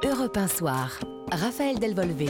Europe 1 Soir. Raphaël Delvolvé.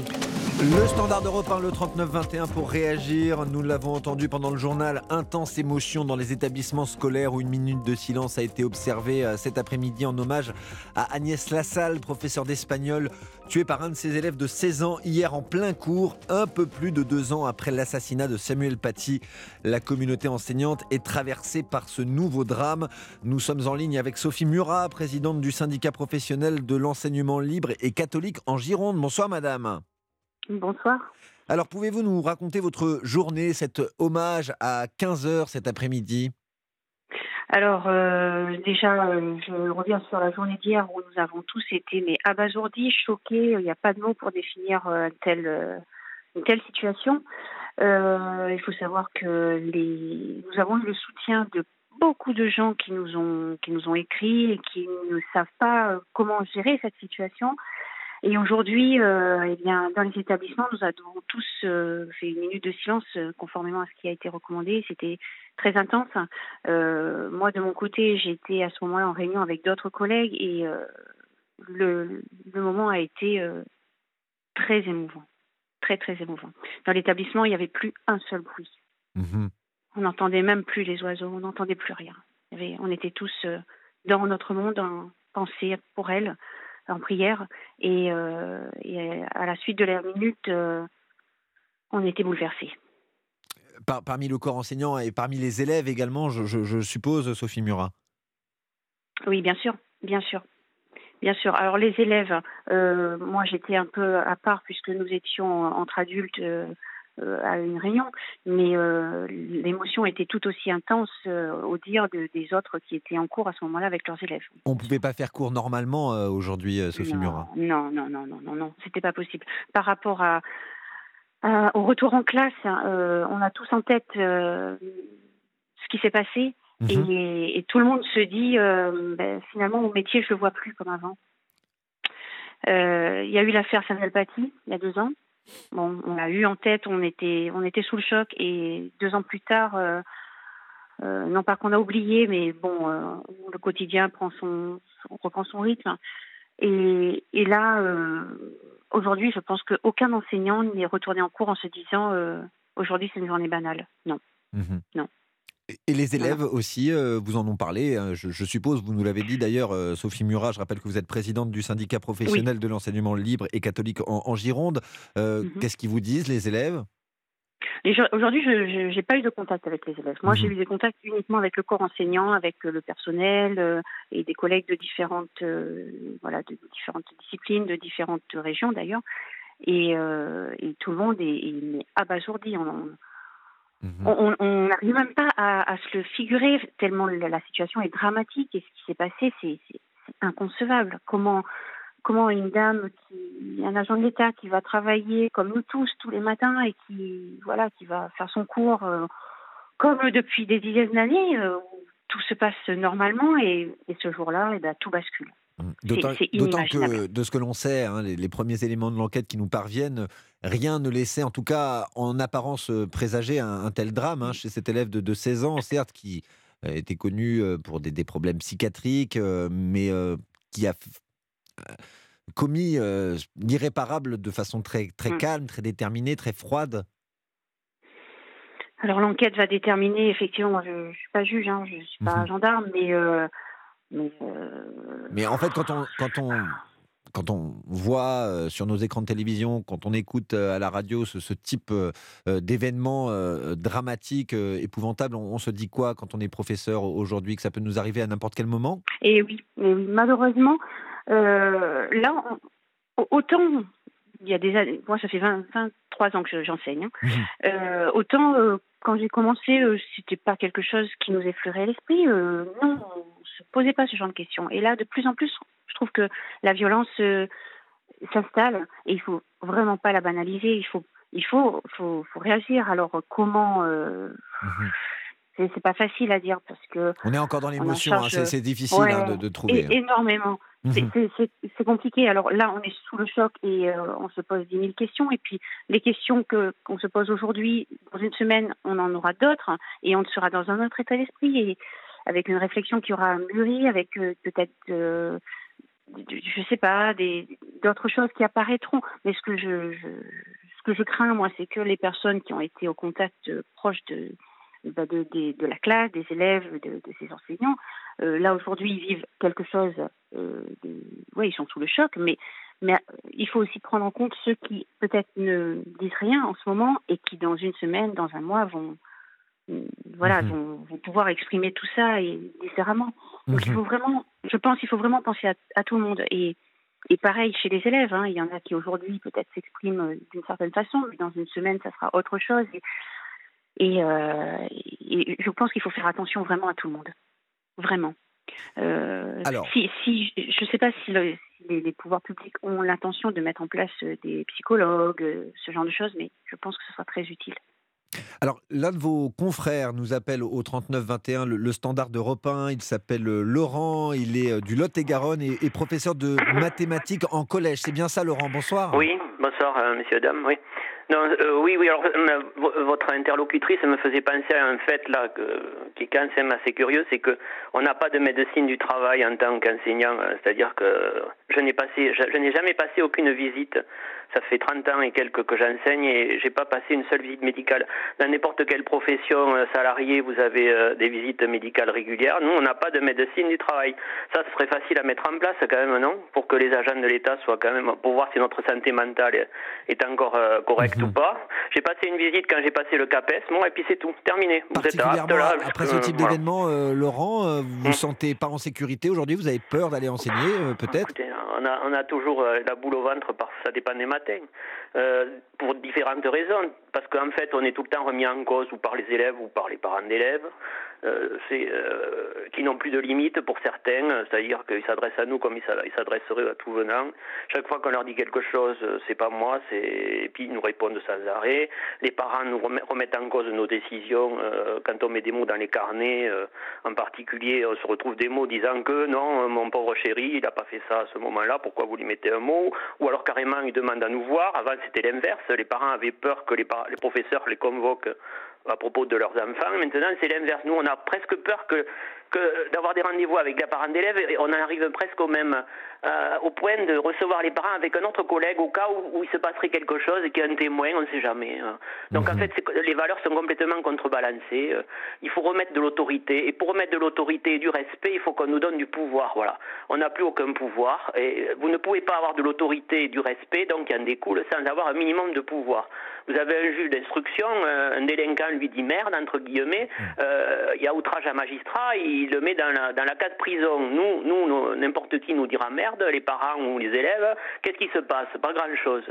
Le standard d'Europe 1, le 39-21 pour réagir. Nous l'avons entendu pendant le journal. Intense émotion dans les établissements scolaires où une minute de silence a été observée euh, cet après-midi en hommage à Agnès Lassalle, professeure d'espagnol, tuée par un de ses élèves de 16 ans hier en plein cours, un peu plus de deux ans après l'assassinat de Samuel Paty. La communauté enseignante est traversée par ce nouveau drame. Nous sommes en ligne avec Sophie Murat, présidente du syndicat professionnel de l'enseignement libre et catholique en Gironde. Bonsoir madame. Bonsoir. Alors, pouvez-vous nous raconter votre journée, cet hommage à 15h cet après-midi? Alors euh, déjà, euh, je reviens sur la journée d'hier où nous avons tous été mais abasourdis, choqués. Il n'y a pas de mots pour définir euh, telle, une telle situation. il faut savoir que les, nous avons eu le soutien de beaucoup de gens qui nous ont qui nous ont écrit et qui ne savent pas comment gérer cette situation. Et aujourd'hui, euh, eh bien, dans les établissements, nous avons tous euh, fait une minute de silence euh, conformément à ce qui a été recommandé. C'était très intense. Moi, de mon côté, j'étais à ce moment-là en réunion avec d'autres collègues et le, le, moment a été très émouvant, très très émouvant. Dans l'établissement, il n'y avait plus un seul bruit. Mmh. On n'entendait même plus les oiseaux, on n'entendait plus rien. Il y avait, on était tous dans notre monde, en pensée pour elle en prière. Et, euh, et, à la suite de la minute, euh, on était bouleversés. Par, parmi le corps enseignant et parmi les élèves également, je, je, je suppose, Sophie Murat Oui, bien sûr, bien sûr. Bien sûr. Alors les élèves, euh, moi j'étais un peu à part puisque nous étions entre adultes à une réunion, mais euh, l'émotion était tout aussi intense euh, au dire de, des autres qui étaient en cours à ce moment-là avec leurs élèves. On ne pouvait pas faire cours normalement aujourd'hui, Sophie non, Murat? Non, non, non, non, non, non, c'était pas possible. Par rapport à, à, au retour en classe, on a tous en tête ce qui s'est passé. Mmh. Et, et, tout le monde se dit, ben, finalement, mon métier, je le vois plus comme avant. Il y a eu l'affaire Samuel Paty, il y a deux ans. Bon, on l'a eu en tête, on était, on était sous le choc et deux ans plus tard, euh, euh, non pas qu'on a oublié, mais bon, euh, le quotidien prend son, son, reprend son rythme. Et, et là, aujourd'hui, je pense qu'aucun enseignant n'est retourné en cours en se disant aujourd'hui c'est une journée banale. Non, mmh. non. Et les élèves voilà. aussi, euh, vous en ont parlé, hein, je, je, suppose, vous nous l'avez dit d'ailleurs, euh, Sophie Murat, je rappelle que vous êtes présidente du syndicat professionnel oui. de l'enseignement libre et catholique en, en Gironde. Euh, mm -hmm. Qu'est-ce qu'ils vous disent, les élèves? Aujourd'hui, je n'ai pas eu de contact avec les élèves. Moi, j'ai eu des contacts uniquement avec le corps enseignant, avec le personnel et des collègues de différentes, voilà, de différentes disciplines, de différentes régions d'ailleurs. Et, et, tout le monde est, est abasourdi. On, Mmh. On n'arrive même pas à, se le figurer tellement la, situation est dramatique et ce qui s'est passé, c'est inconcevable. Comment, comment une dame, qui, un agent de l'État qui va travailler comme nous tous tous les matins et qui, voilà, qui va faire son cours euh, comme depuis des dizaines d'années, euh, tout se passe normalement et, et ce jour-là, eh ben, tout bascule. Mmh. D'autant que, de ce que l'on sait, hein, les, les, premiers éléments de l'enquête qui nous parviennent, rien ne laissait, en tout cas en apparence, présager un, un tel drame hein, chez cet élève de, de, 16 ans, certes, qui euh, était connu pour des, des problèmes psychiatriques, euh, mais euh, qui a commis l'irréparable de façon très, très mmh. calme, très déterminée, très froide. Alors l'enquête va déterminer, effectivement, je ne suis pas juge, hein, je ne suis pas mmh. gendarme, mais mais, euh... mais, en fait, quand on, quand on, quand on voit euh, sur nos écrans de télévision, quand on écoute euh, à la radio ce, ce type euh, d'événements dramatiques, épouvantables, on, on, se dit quoi quand on est professeur aujourd'hui Que ça peut nous arriver à n'importe quel moment? Et oui, mais oui malheureusement, là, on, autant il y a des années, moi ça fait 20, 23 ans que j'enseigne, hein, mmh. autant quand j'ai commencé, c'était pas quelque chose qui nous effleurait l'esprit. non, se pas ce genre de questions. Et là, de plus en plus, je trouve que la violence euh, s'installe et il faut vraiment pas la banaliser. Il faut, il faut, faut, faut réagir. Alors comment euh, mm -hmm. C'est pas facile à dire parce que on est encore dans l'émotion. Hein, c'est difficile ouais, hein, de, de, trouver. Et, énormément. -hmm. C'est compliqué. Alors là, on est sous le choc et euh, on se pose 10 000 questions. Et puis les questions que qu'on se pose aujourd'hui, dans une semaine, on en aura d'autres et on sera dans un autre état d'esprit et avec une réflexion qui aura mûri, avec euh, peut-être, euh, je sais pas, d'autres choses qui apparaîtront. Mais ce que je, crains, moi, c'est que les personnes qui ont été au contact proche de, bah, de, la classe, des élèves, de, de ces enseignants, euh, là aujourd'hui ils vivent quelque chose, euh, oui ils sont sous le choc, mais, euh, il faut aussi prendre en compte ceux qui peut-être ne disent rien en ce moment et qui dans une semaine, dans un mois vont, voilà, mhm. vont, pouvoir exprimer tout ça et différemment. Donc il mhm. faut vraiment, je pense, il faut vraiment penser à, tout le monde et et pareil chez les élèves, hein, il y en a qui aujourd'hui peut-être s'expriment d'une certaine façon, mais dans une semaine ça sera autre chose. Et, et je pense qu'il faut faire attention vraiment à tout le monde vraiment. Euh, si, si, je ne sais pas si, les, pouvoirs publics ont l'intention de mettre en place euh, des psychologues, euh, ce genre de choses, mais je pense que ce sera très utile. Alors, l'un de vos confrères nous appelle au 3921, le, le standard de 1. Il s'appelle Laurent, il est du Lot-et-Garonne et, professeur de mathématiques en collège. C'est bien ça, Laurent? Bonsoir. Oui, bonsoir, monsieur, dame. Oui. Non, euh, oui, oui. Alors, euh, votre interlocutrice me faisait penser à un fait là qui est quand même assez curieux, c'est que on n'a pas de médecine du travail en tant qu'enseignant. Euh, c'est-à-dire que je, n'ai jamais passé aucune visite. Ça fait 30 ans et quelques que j'enseigne et j'ai pas passé une seule visite médicale. Dans n'importe quelle profession salariée, vous avez des visites médicales régulières. Nous, on n'a pas de médecine du travail. Ça, ce serait facile à mettre en place quand même, non? Pour que les agents de l'État soient quand même, pour voir si notre santé mentale est encore correcte ou pas. J'ai passé une visite quand j'ai passé le CAPES, bon, et puis c'est tout, terminé. Vous êtes là, après ce type d'événement, euh, Laurent, euh, vous vous hum. sentez pas en sécurité aujourd'hui? Vous avez peur d'aller enseigner, euh, peut-être? On a, on a toujours la boule au ventre, parce ça dépend des matins, pour différentes raisons. Parce qu'en fait, on est tout le temps remis en cause ou par les élèves ou par les parents d'élèves. Euh, euh, qui n'ont plus de limites pour certains, c'est-à-dire qu'ils s'adressent à nous comme ils s'adresseraient à tout venant. Chaque fois qu'on leur dit quelque chose, euh, c'est pas moi, c'est et puis ils nous répondent sans arrêt. Les parents nous remettent en cause nos décisions quand on met des mots dans les carnets, en particulier, on se retrouve des mots disant que non, mon pauvre chéri, il n'a pas fait ça à ce moment-là, pourquoi vous lui mettez un mot? Ou alors carrément, ils demandent à nous voir. Avant, c'était l'inverse. Les parents avaient peur que les, les professeurs les convoquent à propos de leurs enfants. Maintenant, c'est l'inverse. Nous, on a presque peur que que d'avoir des rendez-vous avec les parents d'élèves, on en arrive presque au même, euh, au point de recevoir les parents avec un autre collègue au cas où, il se passerait quelque chose et qu'il y a un témoin, on ne sait jamais. Hein. Donc en mhm. fait, les valeurs sont complètement contrebalancées. Euh, il faut remettre de l'autorité et pour remettre de l'autorité et du respect, il faut qu'on nous donne du pouvoir. Voilà, on n'a plus aucun pouvoir et vous ne pouvez pas avoir de l'autorité et du respect, donc il en découle sans avoir un minimum de pouvoir. Vous avez un juge d'instruction, euh, un délinquant lui dit merde entre guillemets, mhm. il y a outrage à magistrat, il il le met dans la, dans la case prison. Nous, nous n'importe qui nous dira merde, les parents ou les élèves. Qu'est-ce qui se passe? Pas grand-chose.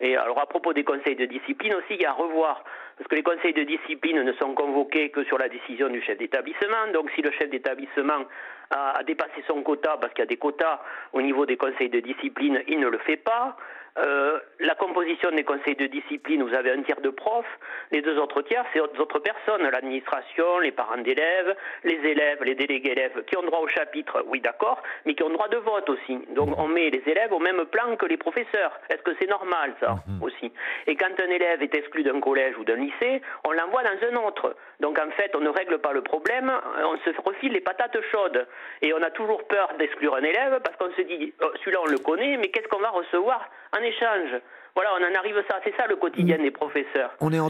Et alors à propos des conseils de discipline aussi, il y a à revoir. Parce que les conseils de discipline ne sont convoqués que sur la décision du chef d'établissement. Donc si le chef d'établissement a, a dépassé son quota, parce qu'il y a des quotas au niveau des conseils de discipline, il ne le fait pas. Euh, la composition des conseils de discipline, vous avez un tiers de profs, les deux autres tiers, c'est d'autres personnes, l'administration, les parents d'élèves, les élèves, les délégués élèves, qui ont droit au chapitre, oui d'accord, mais qui ont droit de vote aussi. Donc on met les élèves au même plan que les professeurs. Est-ce que c'est normal ça mhm. aussi? Et quand un élève est exclu d'un collège ou d'un lycée, on l'envoie dans un autre. Donc en fait, on ne règle pas le problème, on se refile les patates chaudes. Et on a toujours peur d'exclure un élève parce qu'on se dit, oh, celui-là on le connaît, mais qu'est-ce qu'on va recevoir? En échange. Voilà, on en arrive à ça. C'est ça le quotidien des professeurs. On est euh,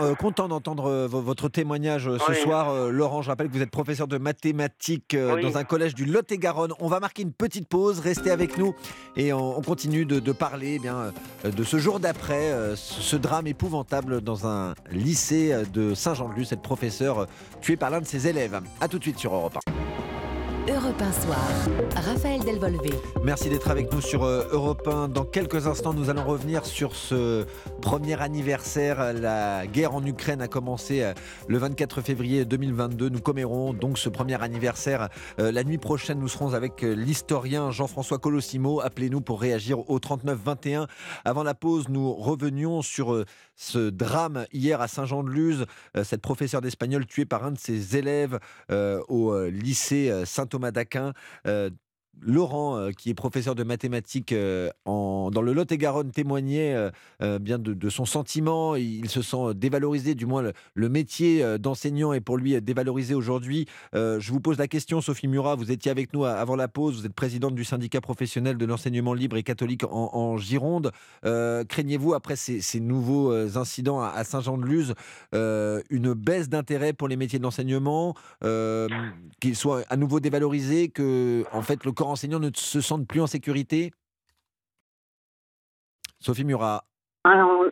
euh, content d'entendre euh, votre témoignage ce soir. Laurent, je rappelle que vous êtes professeur de mathématiques dans un collège du Lot-et-Garonne. On va marquer une petite pause. Restez avec nous et on, continue de, parler eh bien, de ce jour d'après, ce drame épouvantable dans un lycée de Saint-Jean-de-Luz. Cette professeure tuée par l'un de ses élèves. A tout de suite sur Europe 1. Europe 1 Soir, Raphaël Delvolvé. Merci d'être avec nous sur euh, Europe 1. Dans quelques instants, nous allons revenir sur ce premier anniversaire. La guerre en Ukraine a commencé euh, le 24 février 2022. Nous commémorons donc ce premier anniversaire. Euh, la nuit prochaine, nous serons avec l'historien Jean-François Colossimo. Appelez-nous pour réagir au 39 21. Avant la pause, nous revenions sur ce drame hier à Saint-Jean-de-Luz. Cette professeure d'espagnol tuée par un de ses élèves au lycée Saint Thomas d'Aquin. Euh, Laurent, euh, qui est professeur de mathématiques euh, en, dans le Lot-et-Garonne, témoignait euh, bien de, son sentiment. Il se sent dévalorisé, du moins le, métier d'enseignant est pour lui dévalorisé aujourd'hui. je vous pose la question, Sophie Murat, vous étiez avec nous avant la pause, vous êtes présidente du syndicat professionnel de l'enseignement libre et catholique en, Gironde. craignez-vous, après ces, nouveaux incidents à, Saint-Jean-de-Luz, une baisse d'intérêt pour les métiers de l'enseignement, qu'ils soient à nouveau dévalorisés, que en fait le corps enseignants ne se sentent plus en sécurité? Sophie Murat.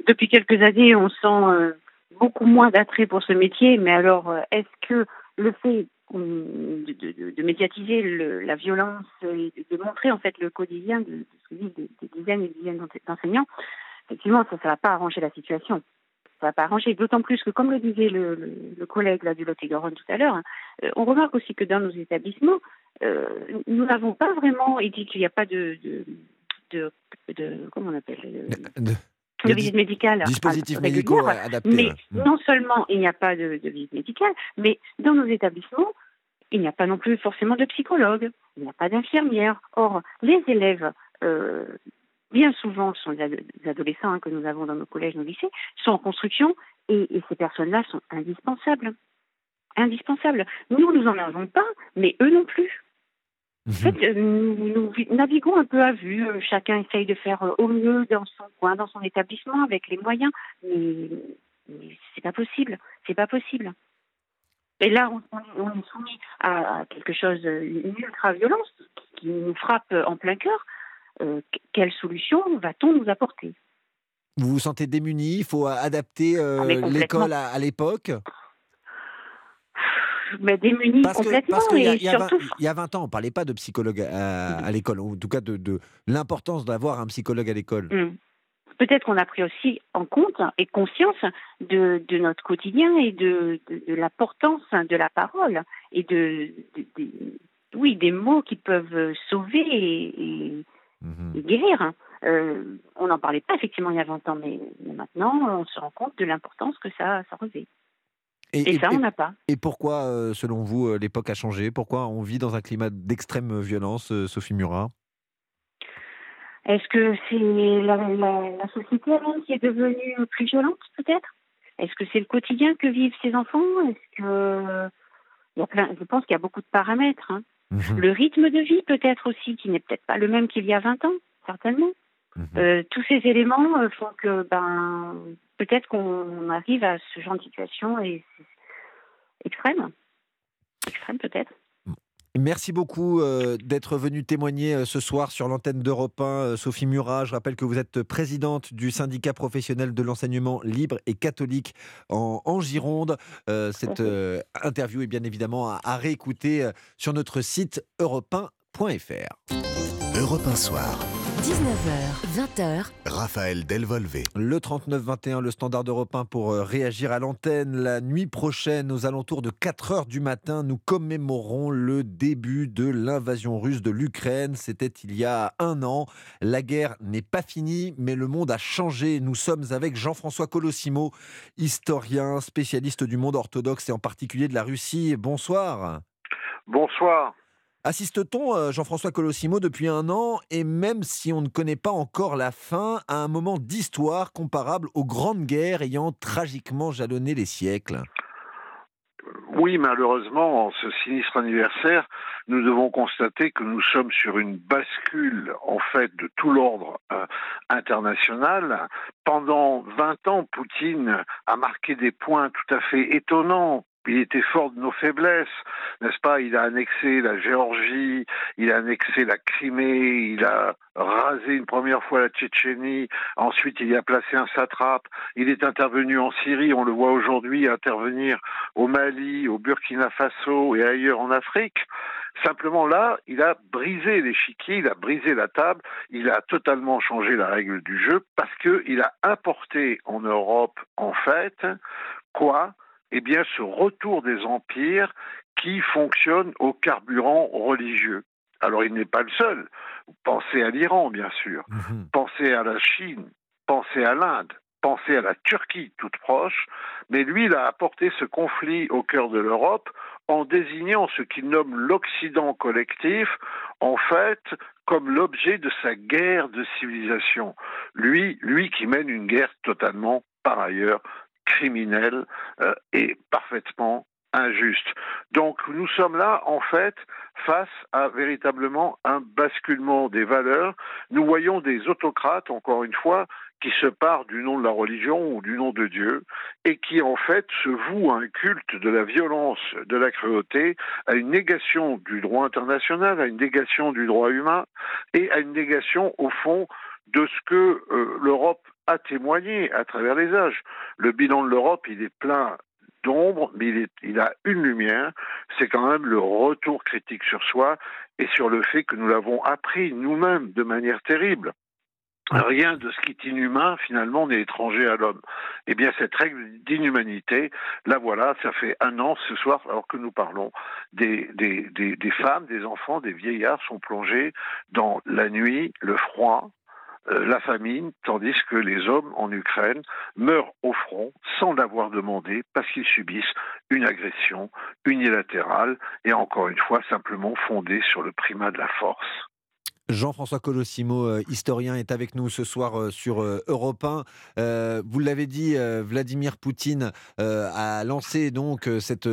depuis quelques années, on sent euh, beaucoup moins d'attrait pour ce métier, mais alors euh, est-ce que le fait de, médiatiser la violence et de, montrer en fait le quotidien de, ce que des, dizaines et des dizaines d'enseignants, effectivement, ça ne va pas arranger la situation ça va pas arranger. D'autant plus que, comme le disait le, collègue là, du Lot-et-Garonne tout à l'heure, hein, euh, on remarque aussi que dans nos établissements, euh, nous n'avons pas vraiment, il dit qu'il n'y a pas de, de, de, comment on appelle de, visite médicale. Dispositifs médicaux adaptés. Mais mm. non seulement il n'y a pas de, visite médicale, mais dans nos établissements, il n'y a pas non plus forcément de psychologue, il n'y a pas d'infirmière. Or, les élèves euh, bien souvent, ce sont des adolescents hein, que nous avons dans nos collèges, nos lycées, sont en construction et, ces personnes-là sont indispensables. Indispensables. Nous, nous n'en avons pas, mais eux non plus. En fait, mhm. euh, nous, naviguons un peu à vue. Euh, chacun essaye de faire euh, au mieux dans son coin, dans son établissement, avec les moyens. Mais, c'est pas possible. C'est pas possible. Et là, on, est soumis à, quelque chose, une ultra-violence qui nous frappe en plein cœur. Euh, quelle solution va-t-on nous apporter? Vous vous sentez démuni Il faut adapter euh, ah, l'école à, l'époque? Mais démunis complètement. parce qu'il y, y, a 20 ans, on ne parlait pas de psychologue à, mm. l'école, en tout cas de, l'importance d'avoir un psychologue à l'école. Mm. Peut-être qu'on a pris aussi en compte et conscience de, notre quotidien et de, l'importance de la parole et de, oui, des mots qui peuvent sauver et Mhm. guérir. Euh, on n'en parlait pas effectivement il y a 20 ans, mais, maintenant on se rend compte de l'importance que ça, ça revêt. Et, ça, on n'a pas. Et pourquoi, euh, selon vous, euh, l'époque a changé? Pourquoi on vit dans un climat d'extrême violence, Sophie Murat? Est-ce que c'est la, société elle qui est devenue plus violente, peut-être? Est-ce que c'est le quotidien que vivent ces enfants? Est-ce que il y a plein, je pense qu'il y a beaucoup de paramètres. Hein. Mhm. Le rythme de vie peut-être aussi, qui n'est peut-être pas le même qu'il y a 20 ans, certainement. Mhm. Euh, tous ces éléments euh, font que ben, peut-être qu'on arrive à ce genre de situation et extrême. Extrême peut-être. Merci beaucoup euh, d'être venu témoigner euh, ce soir sur l'antenne d'Europe 1, euh, Sophie Murat. Je rappelle que vous êtes présidente du syndicat professionnel de l'enseignement libre et catholique en, Gironde. cette interview est bien évidemment à, à réécouter sur notre site europe1.fr. Europe 1 Soir. 19h, 20h. Raphaël Delvolvé. Le 39-21, le standard européen pour euh, réagir à l'antenne. La nuit prochaine, aux alentours de 4 h du matin, nous commémorons le début de l'invasion russe de l'Ukraine. C'était il y a un an. La guerre n'est pas finie, mais le monde a changé. Nous sommes avec Jean-François Colossimo, historien, spécialiste du monde orthodoxe et en particulier de la Russie. Bonsoir. Bonsoir. Assiste-t-on, euh, Jean-François Colossimo, depuis un an, et même si on ne connaît pas encore la fin, à un moment d'histoire comparable aux grandes guerres ayant tragiquement jalonné les siècles? Oui, malheureusement, en ce sinistre anniversaire, nous devons constater que nous sommes sur une bascule, en fait, de tout l'ordre euh, international. Pendant 20 ans, Poutine a marqué des points tout à fait étonnants il était fort de nos faiblesses, n'est-ce pas? Il a annexé la Géorgie, il a annexé la Crimée, il a rasé une première fois la Tchétchénie, ensuite il y a placé un satrape, il est intervenu en Syrie, on le voit aujourd'hui intervenir au Mali, au Burkina Faso et ailleurs en Afrique. Simplement là, il a brisé l'échiquier, il a brisé la table, il a totalement changé la règle du jeu parce qu'il a importé en Europe, en fait, quoi? Eh bien, ce retour des empires qui fonctionne au carburant religieux. Alors, il n'est pas le seul. Pensez à l'Iran, bien sûr. Mhm. Pensez à la Chine. Pensez à l'Inde. penser à la Turquie toute proche, mais lui, il a apporté ce conflit au cœur de l'Europe en désignant ce qu'il nomme l'Occident collectif, en fait, comme l'objet de sa guerre de civilisation. Lui, lui qui mène une guerre totalement, par ailleurs, criminelle euh, et parfaitement injuste. Donc nous sommes là, en fait, face à véritablement un basculement des valeurs. Nous voyons des autocrates, encore une fois, qui se partent du nom de la religion ou du nom de Dieu, et qui en fait se vouent à un culte de la violence, de la cruauté, à une négation du droit international, à une négation du droit humain, et à une négation, au fond, de ce que euh, l'Europe a témoigné à travers les âges. Le bilan de l'Europe, il est plein d'ombre, mais il, a une lumière, c'est quand même le retour critique sur soi et sur le fait que nous l'avons appris nous-mêmes de manière terrible. Rien de ce qui est inhumain, finalement, n'est étranger à l'homme. Eh bien, cette règle d'inhumanité, là voilà, ça fait un an ce soir, alors que nous parlons, des, femmes, des enfants, des vieillards sont plongés dans la nuit, le froid, la famine, tandis que les hommes en Ukraine meurent au front sans l'avoir demandé parce qu'ils subissent une agression unilatérale et encore une fois simplement fondée sur le primat de la force. Jean-François Colossimo, euh, historien, est avec nous ce soir euh, sur euh, Europe 1. vous l'avez dit, Vladimir Poutine a lancé donc cette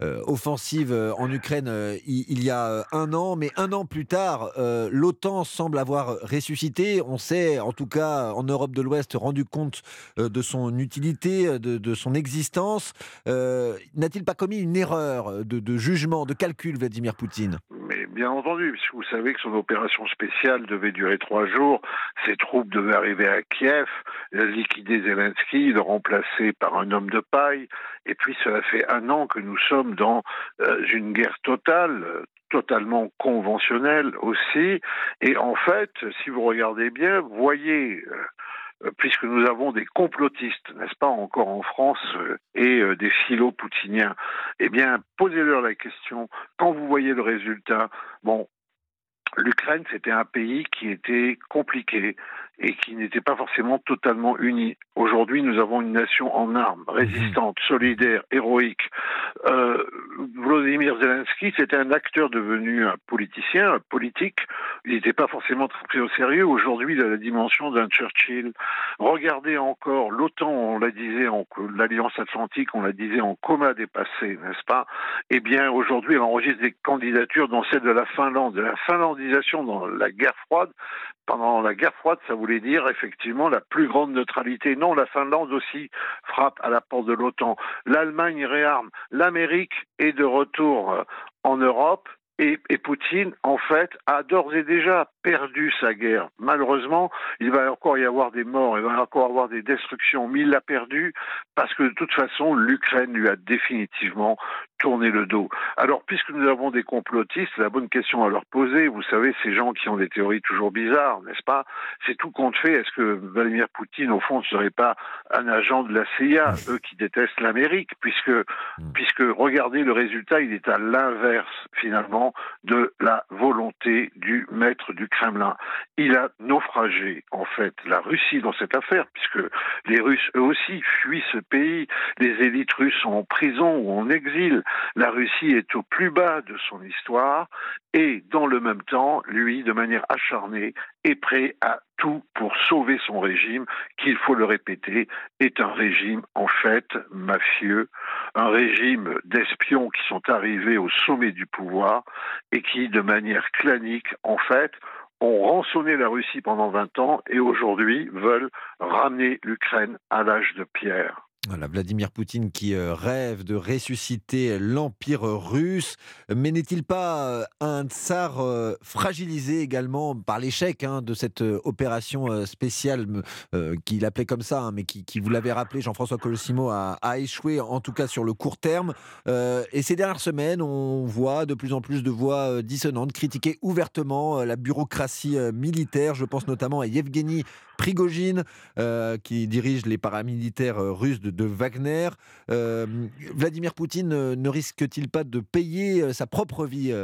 offensive en Ukraine il, y a un an, mais un an plus tard, l'OTAN semble avoir ressuscité. On s'est, en tout cas en Europe de l'Ouest, rendu compte de son utilité, de, son existence. N'a-t-il pas commis une erreur de, jugement, de calcul, Vladimir Poutine? Mais bien entendu, vous savez que son opération spéciale devait durer trois jours. Ses troupes devaient arriver à Kiev, liquider Zelensky, le remplacer par un homme de paille. Et puis cela fait un an que nous sommes dans euh, une guerre totale, totalement conventionnelle aussi. Et en fait, si vous regardez bien, voyez euh, puisque nous avons des complotistes, n'est-ce pas, encore en France, euh, et des philo-poutiniens, eh bien, posez-leur la question, quand vous voyez le résultat, bon, l'Ukraine, c'était un pays qui était compliqué et qui n'était pas forcément totalement uni. Aujourd'hui, nous avons une nation en armes, mhm. résistante, solidaire, héroïque. Euh, Vladimir Zelensky, c'était un acteur devenu un politicien, un politique. Il n'était pas forcément très pris au sérieux. Aujourd'hui, il a la dimension d'un Churchill. Regardez encore l'OTAN, on la disait, l'Alliance Atlantique, on la disait en coma dépassé, n'est-ce pas? Eh bien, aujourd'hui, elle enregistre des candidatures dans celle de la Finlande, de la finlandisation dans la guerre froide. Pendant la guerre froide, ça voulait dire effectivement la plus grande neutralité. Non, la Finlande aussi frappe à la porte de l'OTAN. L'Allemagne réarme. L'Amérique est de retour euh, en Europe. Et, Poutine, en fait, a d'ores et déjà perdu sa guerre. Malheureusement, il va encore y avoir des morts, il va encore avoir des destructions, mais il l'a perdu parce que de toute façon, l'Ukraine lui a définitivement tourné le dos. Alors, puisque nous avons des complotistes, la bonne question à leur poser, vous savez, ces gens qui ont des théories toujours bizarres, n'est-ce pas C'est tout compte fait. Est-ce que Vladimir Poutine, au fond, ne serait pas un agent de la CIA, eux qui détestent l'Amérique, puisque, puisque, regardez le résultat, il est à l'inverse, finalement, de la volonté du maître du Kremlin. Il a naufragé, en fait, la Russie dans cette affaire, puisque les Russes, eux aussi, fuient ce pays. Les élites russes sont en prison ou en exil. La Russie est au plus bas de son histoire et, dans le même temps, lui, de manière acharnée, est prêt à tout pour sauver son régime, qui, il faut le répéter, est un régime en fait mafieux, un régime d'espions qui sont arrivés au sommet du pouvoir et qui, de manière clanique, en fait, ont rançonné la Russie pendant 20 ans et aujourd'hui veulent ramener l'Ukraine à l'âge de pierre. Voilà, Vladimir Poutine qui euh, rêve de ressusciter l'Empire russe. Mais n'est-il pas euh, un tsar euh, fragilisé également par l'échec hein, de cette opération spéciale qu'il appelait comme ça, hein, mais qui, vous l'avait rappelé, Jean-François Colossimo, a, a, échoué en tout cas sur le court terme. et ces dernières semaines, on voit de plus en plus de voix dissonantes critiquer ouvertement la bureaucratie militaire. Je pense notamment à Yevgeny Prigogine, qui dirige les paramilitaires russes de de Wagner. Euh, Vladimir Poutine euh, ne risque-t-il pas de payer euh, sa propre vie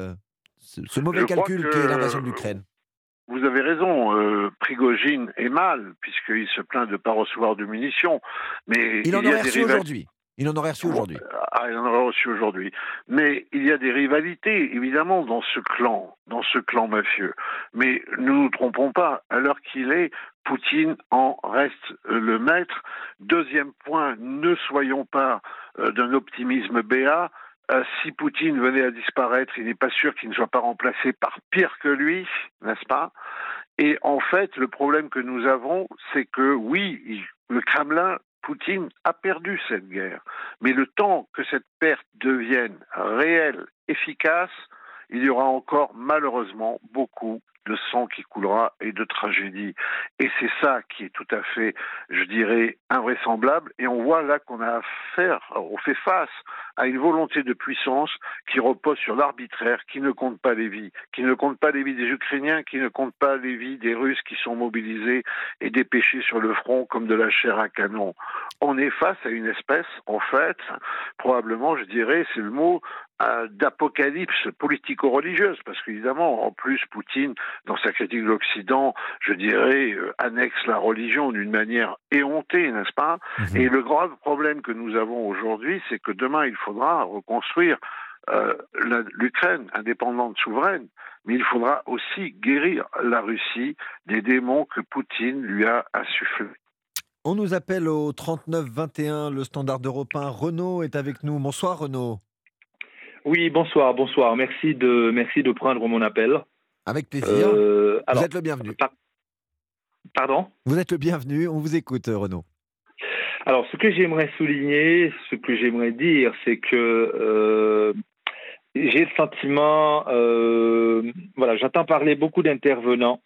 ce, mauvais calcul qu'est l'invasion de l'Ukraine? Vous avez raison, euh, Prigogine est mal, puisqu'il se plaint de ne pas recevoir de munitions. Mais il en aurait reçu aujourd'hui. Il en aurait reçu aujourd'hui. Ah, il en aurait reçu aujourd'hui. Mais il y a des rivalités, évidemment, dans ce clan, dans ce clan mafieux. Mais ne nous trompons pas, à l'heure qu'il est, Poutine en reste le maître. Deuxième point, ne soyons pas euh, d'un optimisme béat. Euh, si Poutine venait à disparaître, il n'est pas sûr qu'il ne soit pas remplacé par pire que lui, n'est-ce pas? Et en fait, le problème que nous avons, c'est que oui, le Kremlin, Poutine a perdu cette guerre, mais le temps que cette perte devienne réelle, efficace, il y aura encore malheureusement beaucoup de sang qui coulera et de tragédie. Et c'est ça qui est tout à fait, je dirais, invraisemblable. Et on voit là qu'on a affaire, on fait face à une volonté de puissance qui repose sur l'arbitraire, qui ne compte pas les vies, qui ne compte pas les vies des Ukrainiens, qui ne compte pas les vies des Russes qui sont mobilisés et dépêchés sur le front comme de la chair à canon. On est face à une espèce, en fait, probablement, je dirais, c'est le mot, euh, d'apocalypse politico-religieuse, parce qu'évidemment, en plus, Poutine, dans sa critique de l'Occident, je dirais, euh, annexe la religion d'une manière éhontée, n'est-ce pas mhm. Et le grave problème que nous avons aujourd'hui, c'est que demain, il faudra reconstruire euh, l'Ukraine indépendante, souveraine, mais il faudra aussi guérir la Russie des démons que Poutine lui a insufflés. On nous appelle au 39-21, le standard européen. Renaud est avec nous. Bonsoir Renaud. Oui, bonsoir, bonsoir. Merci de, merci de prendre mon appel. Avec plaisir. Euh, vous êtes le bienvenu. pardon? Vous êtes le bienvenu, on vous écoute, Renaud. Alors, ce que j'aimerais souligner, ce que j'aimerais dire, c'est que euh, j'ai le sentiment, euh, voilà, j'entends parler beaucoup d'intervenants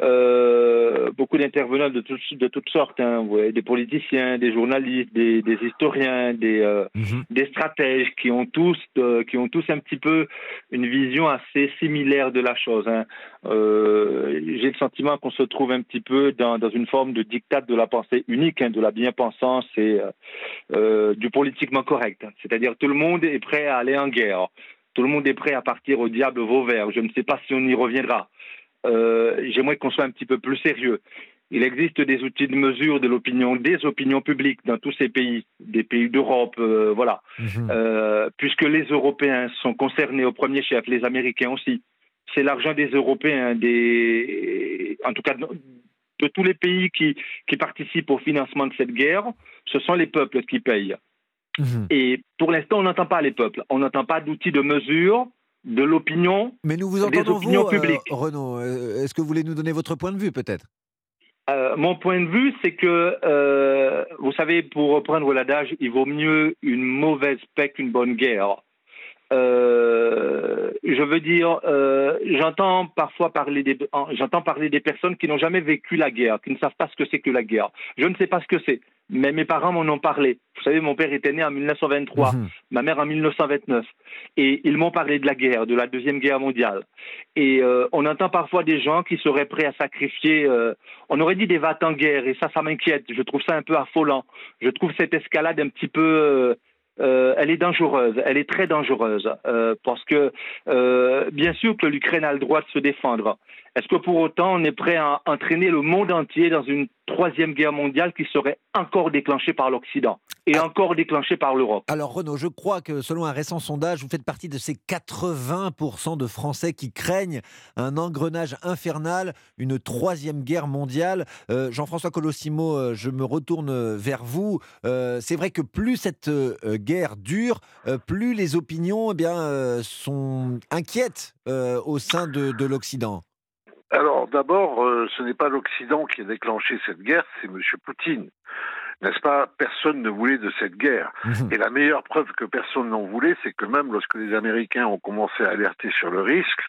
euh, beaucoup d'intervenants de, de toutes sortes, hein, des politiciens, des journalistes, des, historiens, des, euh, mhm. des stratèges qui ont tous euh, qui ont tous un petit peu une vision assez similaire de la chose. Hein. J'ai le sentiment qu'on se trouve un petit peu dans, dans une forme de dictat de la pensée unique, hein, de la bien-pensance et du politiquement correct. C'est-à-dire tout le monde est prêt à aller en guerre. Tout le monde est prêt à partir au diable Vauvert. Je ne sais pas si on y reviendra. Euh, j'aimerais qu'on soit un petit peu plus sérieux. Il existe des outils de mesure de l'opinion, des opinions publiques dans tous ces pays, des pays d'Europe, euh, voilà. Mhm. Euh, puisque les Européens sont concernés au premier chef, les Américains aussi. C'est l'argent des Européens, des, en tout cas de, tous les pays qui, qui participent au financement de cette guerre. Ce sont les peuples qui payent. Mhm. Et pour l'instant, on n'entend pas les peuples. On n'entend pas d'outils de mesure de l'opinion, Mais nous vous entendons, vous, euh, Renaud. Euh, est-ce que vous voulez nous donner votre point de vue, peut-être? Euh, mon point de vue, c'est que, vous savez, pour reprendre l'adage, il vaut mieux une mauvaise paix qu'une bonne guerre. je veux dire, j'entends parfois parler des, j'entends parler des personnes qui n'ont jamais vécu la guerre, qui ne savent pas ce que c'est que la guerre. Je ne sais pas ce que c'est mais mes parents m'en ont parlé. Vous savez, mon père était né en 1923, mhm. ma mère en 1929. Et ils m'ont parlé de la guerre, de la Deuxième Guerre mondiale. Et euh, on entend parfois des gens qui seraient prêts à sacrifier, euh, on aurait dit des vats en guerre, et ça, ça m'inquiète. Je trouve ça un peu affolant. Je trouve cette escalade un petit peu... Euh, elle est dangereuse, elle est très dangereuse, parce que bien sûr que l'Ukraine a le droit de se défendre. Est-ce que pour autant on est prêt à entraîner le monde entier dans une troisième guerre mondiale qui serait encore déclenchée par l'Occident et ah. encore déclenchée par l'Europe. Alors Renaud, je crois que selon un récent sondage, vous faites partie de ces 80% de Français qui craignent un engrenage infernal, une troisième guerre mondiale. Euh, Jean-François Colossimo, euh, je me retourne vers vous. Euh, c'est vrai que plus cette guerre dure, plus les opinions eh bien, sont inquiètes au sein de l'Occident. Alors d'abord, euh, ce n'est pas l'Occident qui a déclenché cette guerre, c'est M. Poutine. N'est-ce pas? Personne ne voulait de cette guerre. Mhm. Et la meilleure preuve que personne n'en voulait, c'est que même lorsque les Américains ont commencé à alerter sur le risque,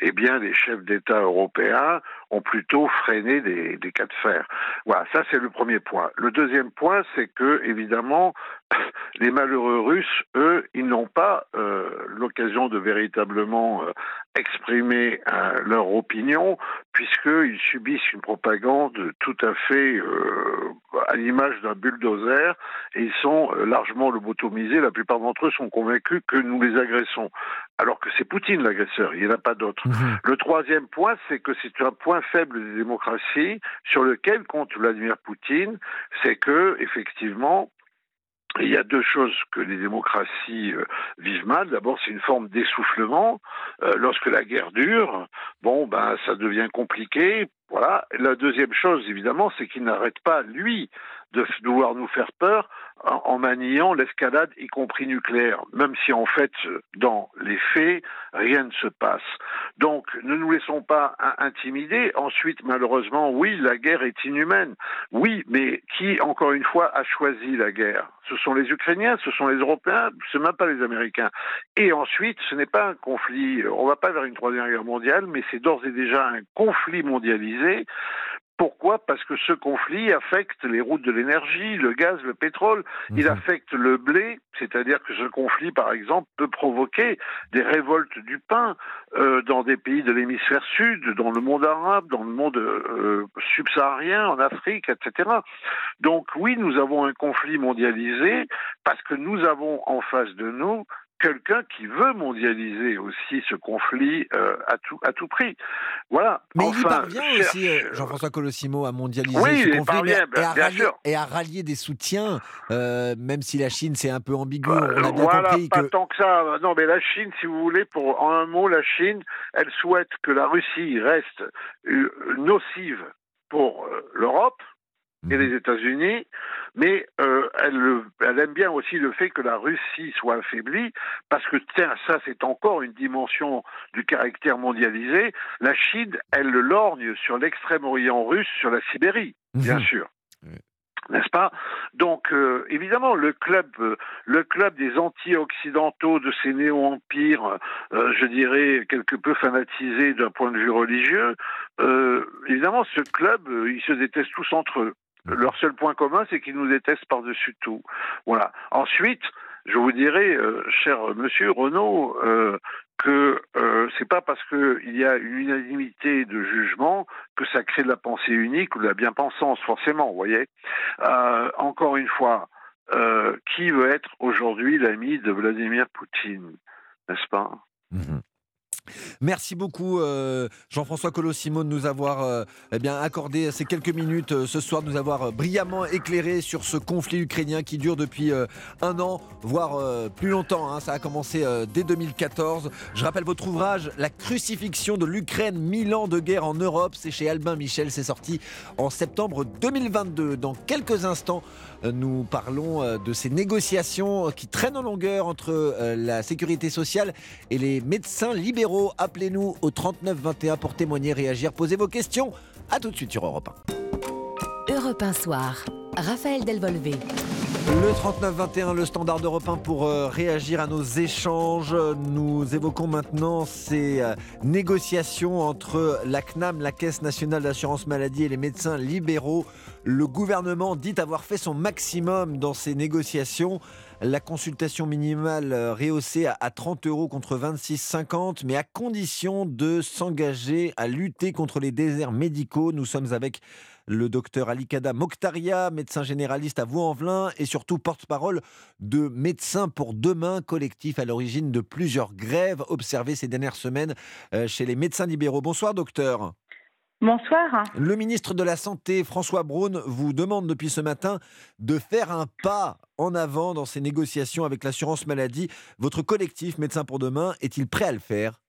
eh bien, les chefs d'État européens ont plutôt freiné des, des cas de fer. Voilà, ça c'est le premier point. Le deuxième point, c'est que, évidemment, les malheureux Russes, eux, ils n'ont pas euh, l'occasion de véritablement euh, exprimer euh, leur opinion, puisqu'ils subissent une propagande tout à fait euh, à l'image d'un bulldozer, et ils sont largement lobotomisés. La plupart d'entre eux sont convaincus que nous les agressons. alors que c'est Poutine l'agresseur, il n'y en a pas d'autre. Mhm. Le troisième point, c'est que c'est un point faible des démocraties sur lequel compte Vladimir Poutine, c'est que effectivement il y a deux choses que les démocraties euh, vivent mal. D'abord, c'est une forme d'essoufflement. Euh, lorsque la guerre dure, bon, ben, ça devient compliqué. Voilà. La deuxième chose, évidemment, c'est qu'il n'arrête pas, lui, de vouloir nous faire peur en, maniant l'escalade, y compris nucléaire, même si en fait, dans les faits, rien ne se passe. Donc, ne nous laissons pas intimider. Ensuite, malheureusement, oui, la guerre est inhumaine. Oui, mais qui, encore une fois, a choisi la guerre? Ce sont les Ukrainiens, ce sont les Européens, ce même pas les Américains. Et ensuite, ce n'est pas un conflit, on ne va pas vers une troisième guerre mondiale, mais c'est d'ores et déjà un conflit mondialisé pourquoi? Parce que ce conflit affecte les routes de l'énergie, le gaz, le pétrole. Il mhm. affecte le blé, c'est-à-dire que ce conflit, par exemple, peut provoquer des révoltes du pain euh, dans des pays de l'hémisphère sud, dans le monde arabe, dans le monde euh, subsaharien, en Afrique, etc. Donc oui, nous avons un conflit mondialisé parce que nous avons en face de nous quelqu'un qui veut mondialiser aussi ce conflit euh, à, tout, à tout prix. Voilà. Mais il parvient aussi, euh, Jean-François Colossimo, à mondialiser ce conflit et, à rallier, et, à rallier, des soutiens, euh, même si la Chine c'est un peu ambigu. on a bien voilà, compris pas tant que ça. Non, mais la Chine, si vous voulez, pour en un mot, la Chine, elle souhaite que la Russie reste nocive pour l'Europe et les États-Unis, mais euh, elle, elle, aime bien aussi le fait que la Russie soit affaiblie, parce que tiens, ça c'est encore une dimension du caractère mondialisé. La Chine, elle lorgne sur l'extrême-orient russe, sur la Sibérie, bien mhm. sûr n'est-ce pas? Donc euh, évidemment le club, euh, le club des anti-occidentaux de ces néo-empires, je dirais quelque peu fanatisés d'un point de vue religieux, évidemment ce club, ils se détestent tous entre eux. Leur seul point commun, c'est qu'ils nous détestent par-dessus tout. Voilà. Ensuite, je vous dirais, cher monsieur Renaud, que euh, c'est pas parce qu'il y a une unanimité de jugement que ça crée de la pensée unique ou de la bien-pensance, forcément, vous voyez. Euh, encore une fois, euh, qui veut être aujourd'hui l'ami de Vladimir Poutine, n'est-ce pas? Mhm. Merci beaucoup euh, Jean-François Colossimo de nous avoir euh, eh bien, accordé ces quelques minutes euh, ce soir, de nous avoir brillamment éclairé sur ce conflit ukrainien qui dure depuis un an, voire plus longtemps. Hein. Ça a commencé dès 2014. Je rappelle votre ouvrage La crucifixion de l'Ukraine, mille ans de guerre en Europe. C'est chez Albin Michel, c'est sorti en septembre 2022. Dans quelques instants, nous parlons de ces négociations qui traînent en longueur entre la sécurité sociale et les médecins libéraux Appelez-nous au 39 21 pour témoigner, réagir, poser vos questions. A tout de suite sur Europe 1. Europe 1 Soir. Raphaël Delvolvé. Le 39-21, le standard européen pour euh, réagir à nos échanges. Nous évoquons maintenant ces euh, négociations entre la CNAM, la Caisse nationale d'assurance maladie, et les médecins libéraux. Le gouvernement dit avoir fait son maximum dans ces négociations. La consultation minimale euh, rehaussée à 30 euros contre 26,50, mais à condition de s'engager à lutter contre les déserts médicaux. Nous sommes avec le docteur Alikada Mokhtaria, médecin généraliste à Vaux-en-Velin et surtout porte-parole de Médecins pour demain, collectif à l'origine de plusieurs grèves observées ces dernières semaines euh, chez les médecins libéraux. Bonsoir docteur. Bonsoir. Le ministre de la Santé, François Braun, vous demande depuis ce matin de faire un pas en avant dans ces négociations avec l'assurance maladie. Votre collectif Médecins pour demain est-il prêt à le faire?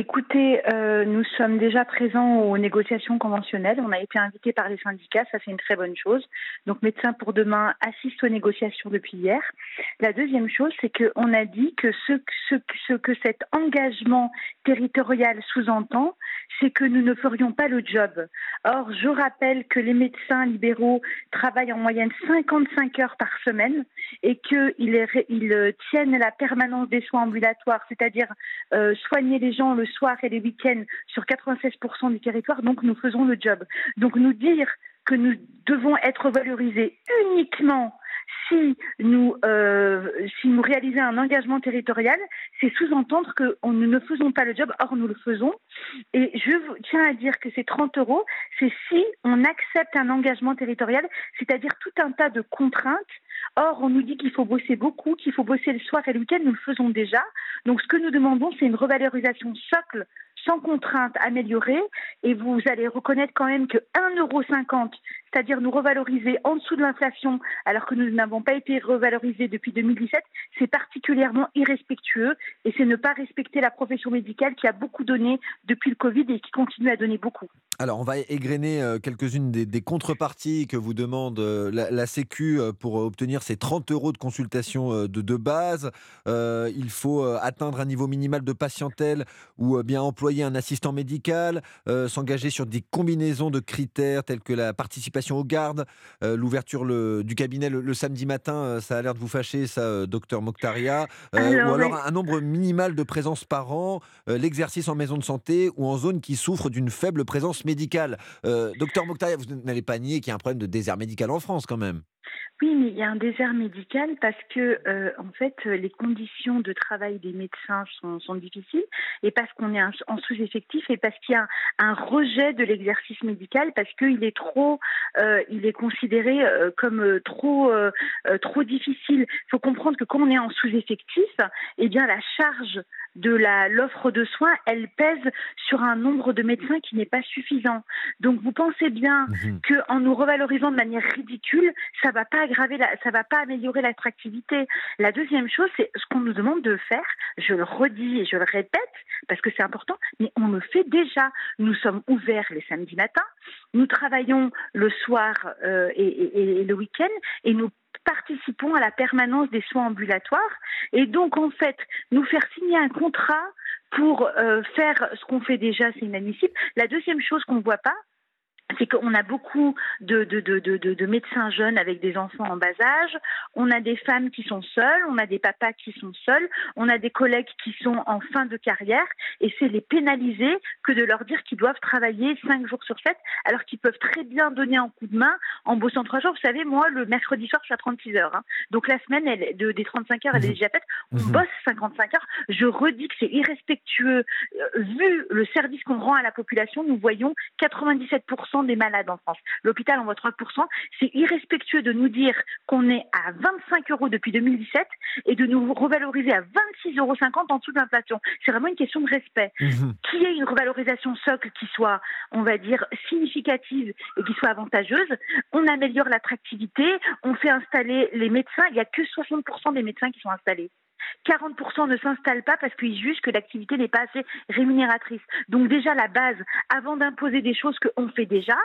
Écoutez, euh, nous sommes déjà présents aux négociations conventionnelles. On a été invités par les syndicats, ça c'est une très bonne chose. Donc Médecins pour demain assiste aux négociations depuis hier. La deuxième chose, c'est qu'on a dit que ce que cet engagement territorial sous-entend, c'est que nous ne ferions pas le job. Or, je rappelle que les médecins libéraux travaillent en moyenne 55 heures par semaine et qu'ils ils tiennent la permanence des soins ambulatoires, c'est-à-dire euh, soigner les gens le soir et les week-ends sur 96% du territoire. Donc, nous faisons le job. Donc, nous dire que nous devons être valorisés uniquement si nous, euh, si nous réalisons un engagement territorial, c'est sous-entendre que nous ne faisons pas le job, or nous le faisons. Et je tiens à dire que ces 30 euros, c'est si on accepte un engagement territorial, c'est-à-dire tout un tas de contraintes. Or, on nous dit qu'il faut bosser beaucoup, qu'il faut bosser le soir et le week-end, nous le faisons déjà. Donc, ce que nous demandons, c'est une revalorisation socle sans contrainte améliorée et vous allez reconnaître quand même que 1,50€, c'est-à-dire nous revaloriser en dessous de l'inflation alors que nous n'avons pas été revalorisés depuis 2017, c'est particulièrement irrespectueux et c'est ne pas respecter la profession médicale qui a beaucoup donné depuis le Covid et qui continue à donner beaucoup. Alors, on va égrener euh, quelques-unes des, contreparties que vous demande euh, la, Sécu euh, pour obtenir ces 30 euros de consultation de, base. il faut atteindre un niveau minimal de patientèle ou bien employer un assistant médical, s'engager sur des combinaisons de critères tels que la participation aux gardes, l'ouverture du cabinet le, samedi matin. ça a l'air de vous fâcher, ça, docteur Mokhtaria. ou alors un nombre minimal de présences par an, l'exercice en maison de santé ou en zone qui souffre d'une faible présence médical. Euh, docteur Mokhtar, vous n'allez pas nier qu'il y a un problème de désert médical en France quand même. Oui, mais il y a un désert médical parce que, euh, en fait, les conditions de travail des médecins sont, sont difficiles et parce qu'on est en sous-effectif et parce qu'il y a un, rejet de l'exercice médical parce qu'il est trop, euh, il est considéré euh, comme trop, trop difficile. Il faut comprendre que quand on est en sous-effectif, eh bien, la charge de la l'offre de soins, elle pèse sur un nombre de médecins qui n'est pas suffisant. Donc, vous pensez bien mmh qu'en nous revalorisant de manière ridicule, ça va pas aggraver, ça va pas améliorer l'attractivité. La deuxième chose, c'est ce qu'on nous demande de faire. Je le redis et je le répète parce que c'est important, mais on le fait déjà. Nous sommes ouverts les samedis matins, nous travaillons le soir euh, et, et le week-end et nous participons à la permanence des soins ambulatoires. Et donc, en fait, nous faire signer un contrat pour euh, faire ce qu'on fait déjà, c'est inadmissible. La deuxième chose qu'on ne voit pas, c'est qu'on a beaucoup de, de, de, de, médecins jeunes avec des enfants en bas âge, on a des femmes qui sont seules, on a des papas qui sont seuls, on a des collègues qui sont en fin de carrière, et c'est les pénaliser que de leur dire qu'ils doivent travailler 5 jours sur 7, alors qu'ils peuvent très bien donner un coup de main en bossant 3 jours. Vous savez, moi, le mercredi soir, je suis à 36 heures. Hein. Donc la semaine elle, de, des 35 heures, elle est déjà faite. On mmh. bosse 55 heures. Je redis que c'est irrespectueux. Euh, vu le service qu'on rend à la population, nous voyons 97% des malades en France. L'hôpital envoie 3%. C'est irrespectueux de nous dire qu'on est à 25 euros depuis 2017 et de nous revaloriser à 26,50 euros en dessous de l'inflation. C'est vraiment une question de respect. Mmh. Qui ait une revalorisation socle qui soit, on va dire, significative et qui soit avantageuse, on améliore l'attractivité, on fait installer les médecins. Il n'y a que 60% des médecins qui sont installés. 40% ne s'installent pas parce qu'ils jugent que l'activité n'est pas assez rémunératrice. Donc déjà, la base, avant d'imposer des choses qu'on fait déjà,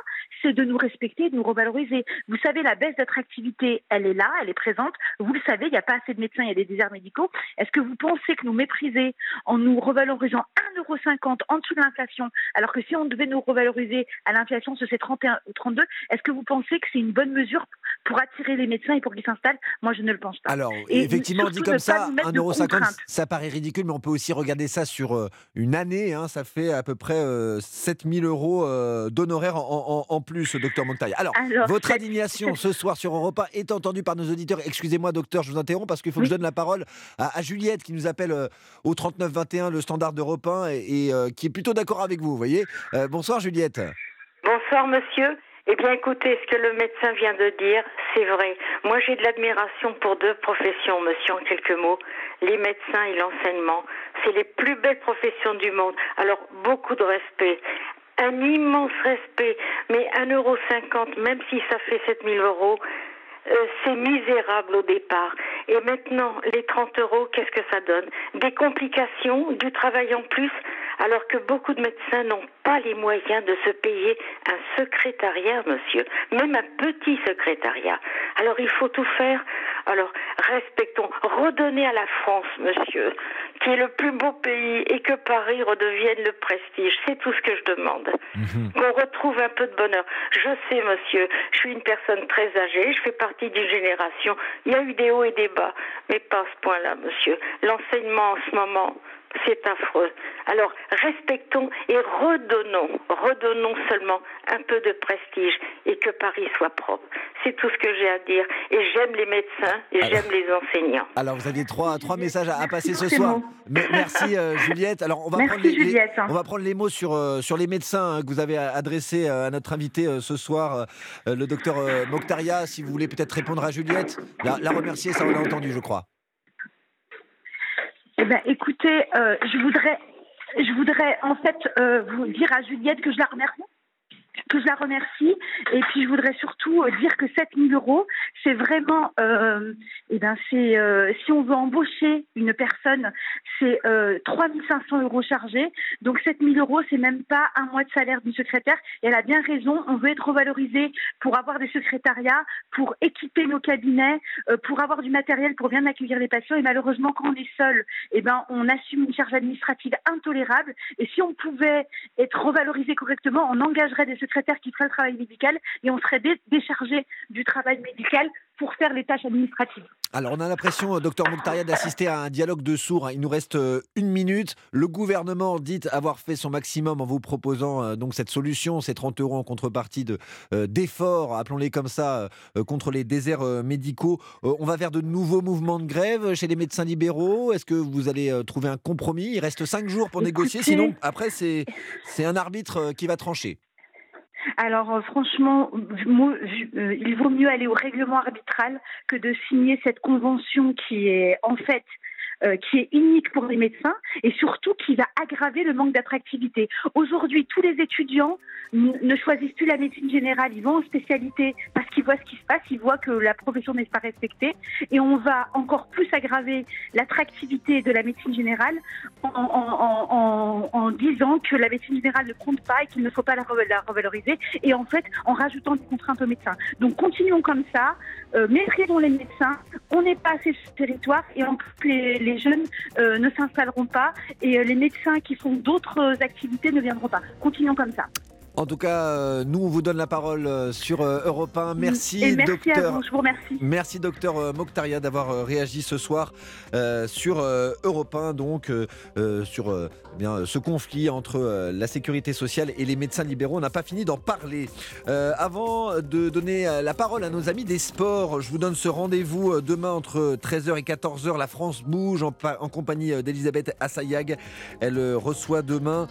c'est de nous respecter, de nous revaloriser. Vous savez, la baisse d'attractivité, elle est là, elle est présente. Vous le savez, il n'y a pas assez de médecins, il y a des déserts médicaux. Est-ce que vous pensez que nous mépriser en nous revalorisant 1,50€ en dessous de l'inflation, alors que si on devait nous revaloriser à l'inflation, ce serait 31 ou 32, est-ce que vous pensez que c'est une bonne mesure pour attirer les médecins et pour qu'ils s'installent? Moi, je ne le pense pas. Alors, effectivement, dit comme ça, 1,50€, ça paraît ridicule, mais on peut aussi regarder ça sur euh, une année. Hein, ça fait à peu près 7000 euh, euros euh, d'honoraires en, plus, docteur Montagna. Alors, votre indignation ce soir sur Europa est entendue par nos auditeurs. Excusez-moi, docteur, je vous interromps parce qu'il faut que je donne la parole à, Juliette qui nous appelle au 3921, le standard d'Europe 1, et, qui est plutôt d'accord avec vous, vous voyez. bonsoir, Juliette. Bonsoir, monsieur. Eh bien, écoutez, ce que le médecin vient de dire, c'est vrai. Moi, j'ai de l'admiration pour deux professions, monsieur, en quelques mots. Les médecins et l'enseignement. C'est les plus belles professions du monde. Alors, beaucoup de respect. Un immense respect. Mais un euro cinquante, même si ça fait 7000 euros, euh, c'est misérable au départ. Et maintenant, les 30 euros, qu'est-ce que ça donne? Des complications, du travail en plus alors que beaucoup de médecins n'ont pas les moyens de se payer un secrétariat, monsieur, même un petit secrétariat. Alors il faut tout faire. Alors respectons, redonnez à la France, monsieur, qui est le plus beau pays et que Paris redevienne le prestige. C'est tout ce que je demande. Mhm. Qu'on retrouve un peu de bonheur. Je sais, monsieur, je suis une personne très âgée, je fais partie d'une génération. Il y a eu des hauts et des bas, mais pas à ce point-là, monsieur. L'enseignement en ce moment, c'est affreux. Alors, respectons et redonnons redonnons, redonnons seulement un peu de prestige et que Paris soit propre. C'est tout ce que j'ai à dire. Et j'aime les médecins et j'aime les enseignants. Alors, vous aviez trois, trois messages à, passer ce soir. merci euh, Juliette. Alors, on va, prendre les, on va prendre les mots sur, euh, sur les médecins hein, que vous avez adressés à notre invité euh, ce soir, le docteur Mokhtaria. Si vous voulez peut-être répondre à Juliette, la, la remercier, ça on l'a entendu, je crois. Eh bien, écoutez, je voudrais je voudrais en fait euh, vous dire à Juliette que je la remercie que je la remercie. Et puis je voudrais surtout euh, dire que 7 000 euros, c'est vraiment, euh, eh ben c'est euh, si on veut embaucher une personne, c'est euh, 3 500 euros chargés. Donc 7 000 euros, c'est même pas un mois de salaire d'une secrétaire. Et elle a bien raison. On veut être revalorisé pour avoir des secrétariats, pour équiper nos cabinets, euh, pour avoir du matériel pour bien accueillir les patients. Et malheureusement, quand on est seul, eh ben on assume une charge administrative intolérable. Et si on pouvait être revalorisé correctement, on engagerait des secrétaires qui ferait le travail médical et on serait déchargé du travail médical pour faire les tâches administratives. Alors, on a l'impression, euh, docteur Mokhtaria, d'assister à un dialogue de sourds. Il nous reste euh, une minute. Le gouvernement dit avoir fait son maximum en vous proposant euh, donc cette solution, ces 30 euros en contrepartie de, d'efforts, appelons-les comme ça, contre les déserts médicaux. on va vers de nouveaux mouvements de grève chez les médecins libéraux. Est-ce que vous allez trouver un compromis? Il reste cinq jours pour négocier. Sinon, après, c'est, c'est un arbitre qui va trancher. Alors euh, franchement, euh, il vaut mieux aller au règlement arbitral que de signer cette convention qui est en fait euh, qui est unique pour les médecins et surtout qui va aggraver le manque d'attractivité. Aujourd'hui, tous les étudiants ne choisissent plus la médecine générale, ils vont en spécialité parce qu'ils voient ce qui se passe, ils voient que la profession n'est pas respectée et on va encore plus aggraver l'attractivité de la médecine générale en, en, en, disant que la médecine générale ne compte pas et qu'il ne faut pas la, revaloriser et en fait en rajoutant des contraintes aux médecins. Donc continuons comme ça, euh, maîtrisons les médecins, on n'est pas assez sur le territoire et en plus les les jeunes euh, ne s'installeront pas et euh, les médecins qui font d'autres activités ne viendront pas. Continuons comme ça. En tout cas, euh, nous, on vous donne la parole euh, sur euh, Europe 1. Merci, Et merci docteur. À vous, je vous remercie. Merci, docteur Mokhtaria, d'avoir réagi ce soir sur Europe 1, donc sur bien, ce conflit entre la sécurité sociale et les médecins libéraux. On n'a pas fini d'en parler. avant de donner la parole à nos amis des sports, je vous donne ce rendez-vous demain entre 13h et 14h. La France bouge en, en compagnie d'Elisabeth Assayag. Elle reçoit demain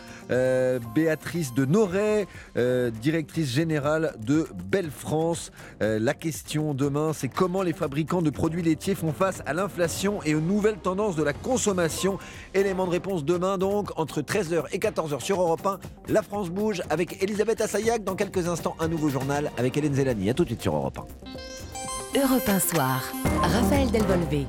Béatrice de Noret. Euh, directrice générale de Belle France. Euh, la question demain, c'est comment les fabricants de produits laitiers font face à l'inflation et aux nouvelles tendances de la consommation. Élément de réponse demain donc, entre 13h et 14h sur Europe 1. La France bouge avec Elisabeth Assayag. Dans quelques instants, un nouveau journal avec Hélène Zélani. A tout de suite sur Europe 1. Europe 1 soir. Raphaël Delvolvé.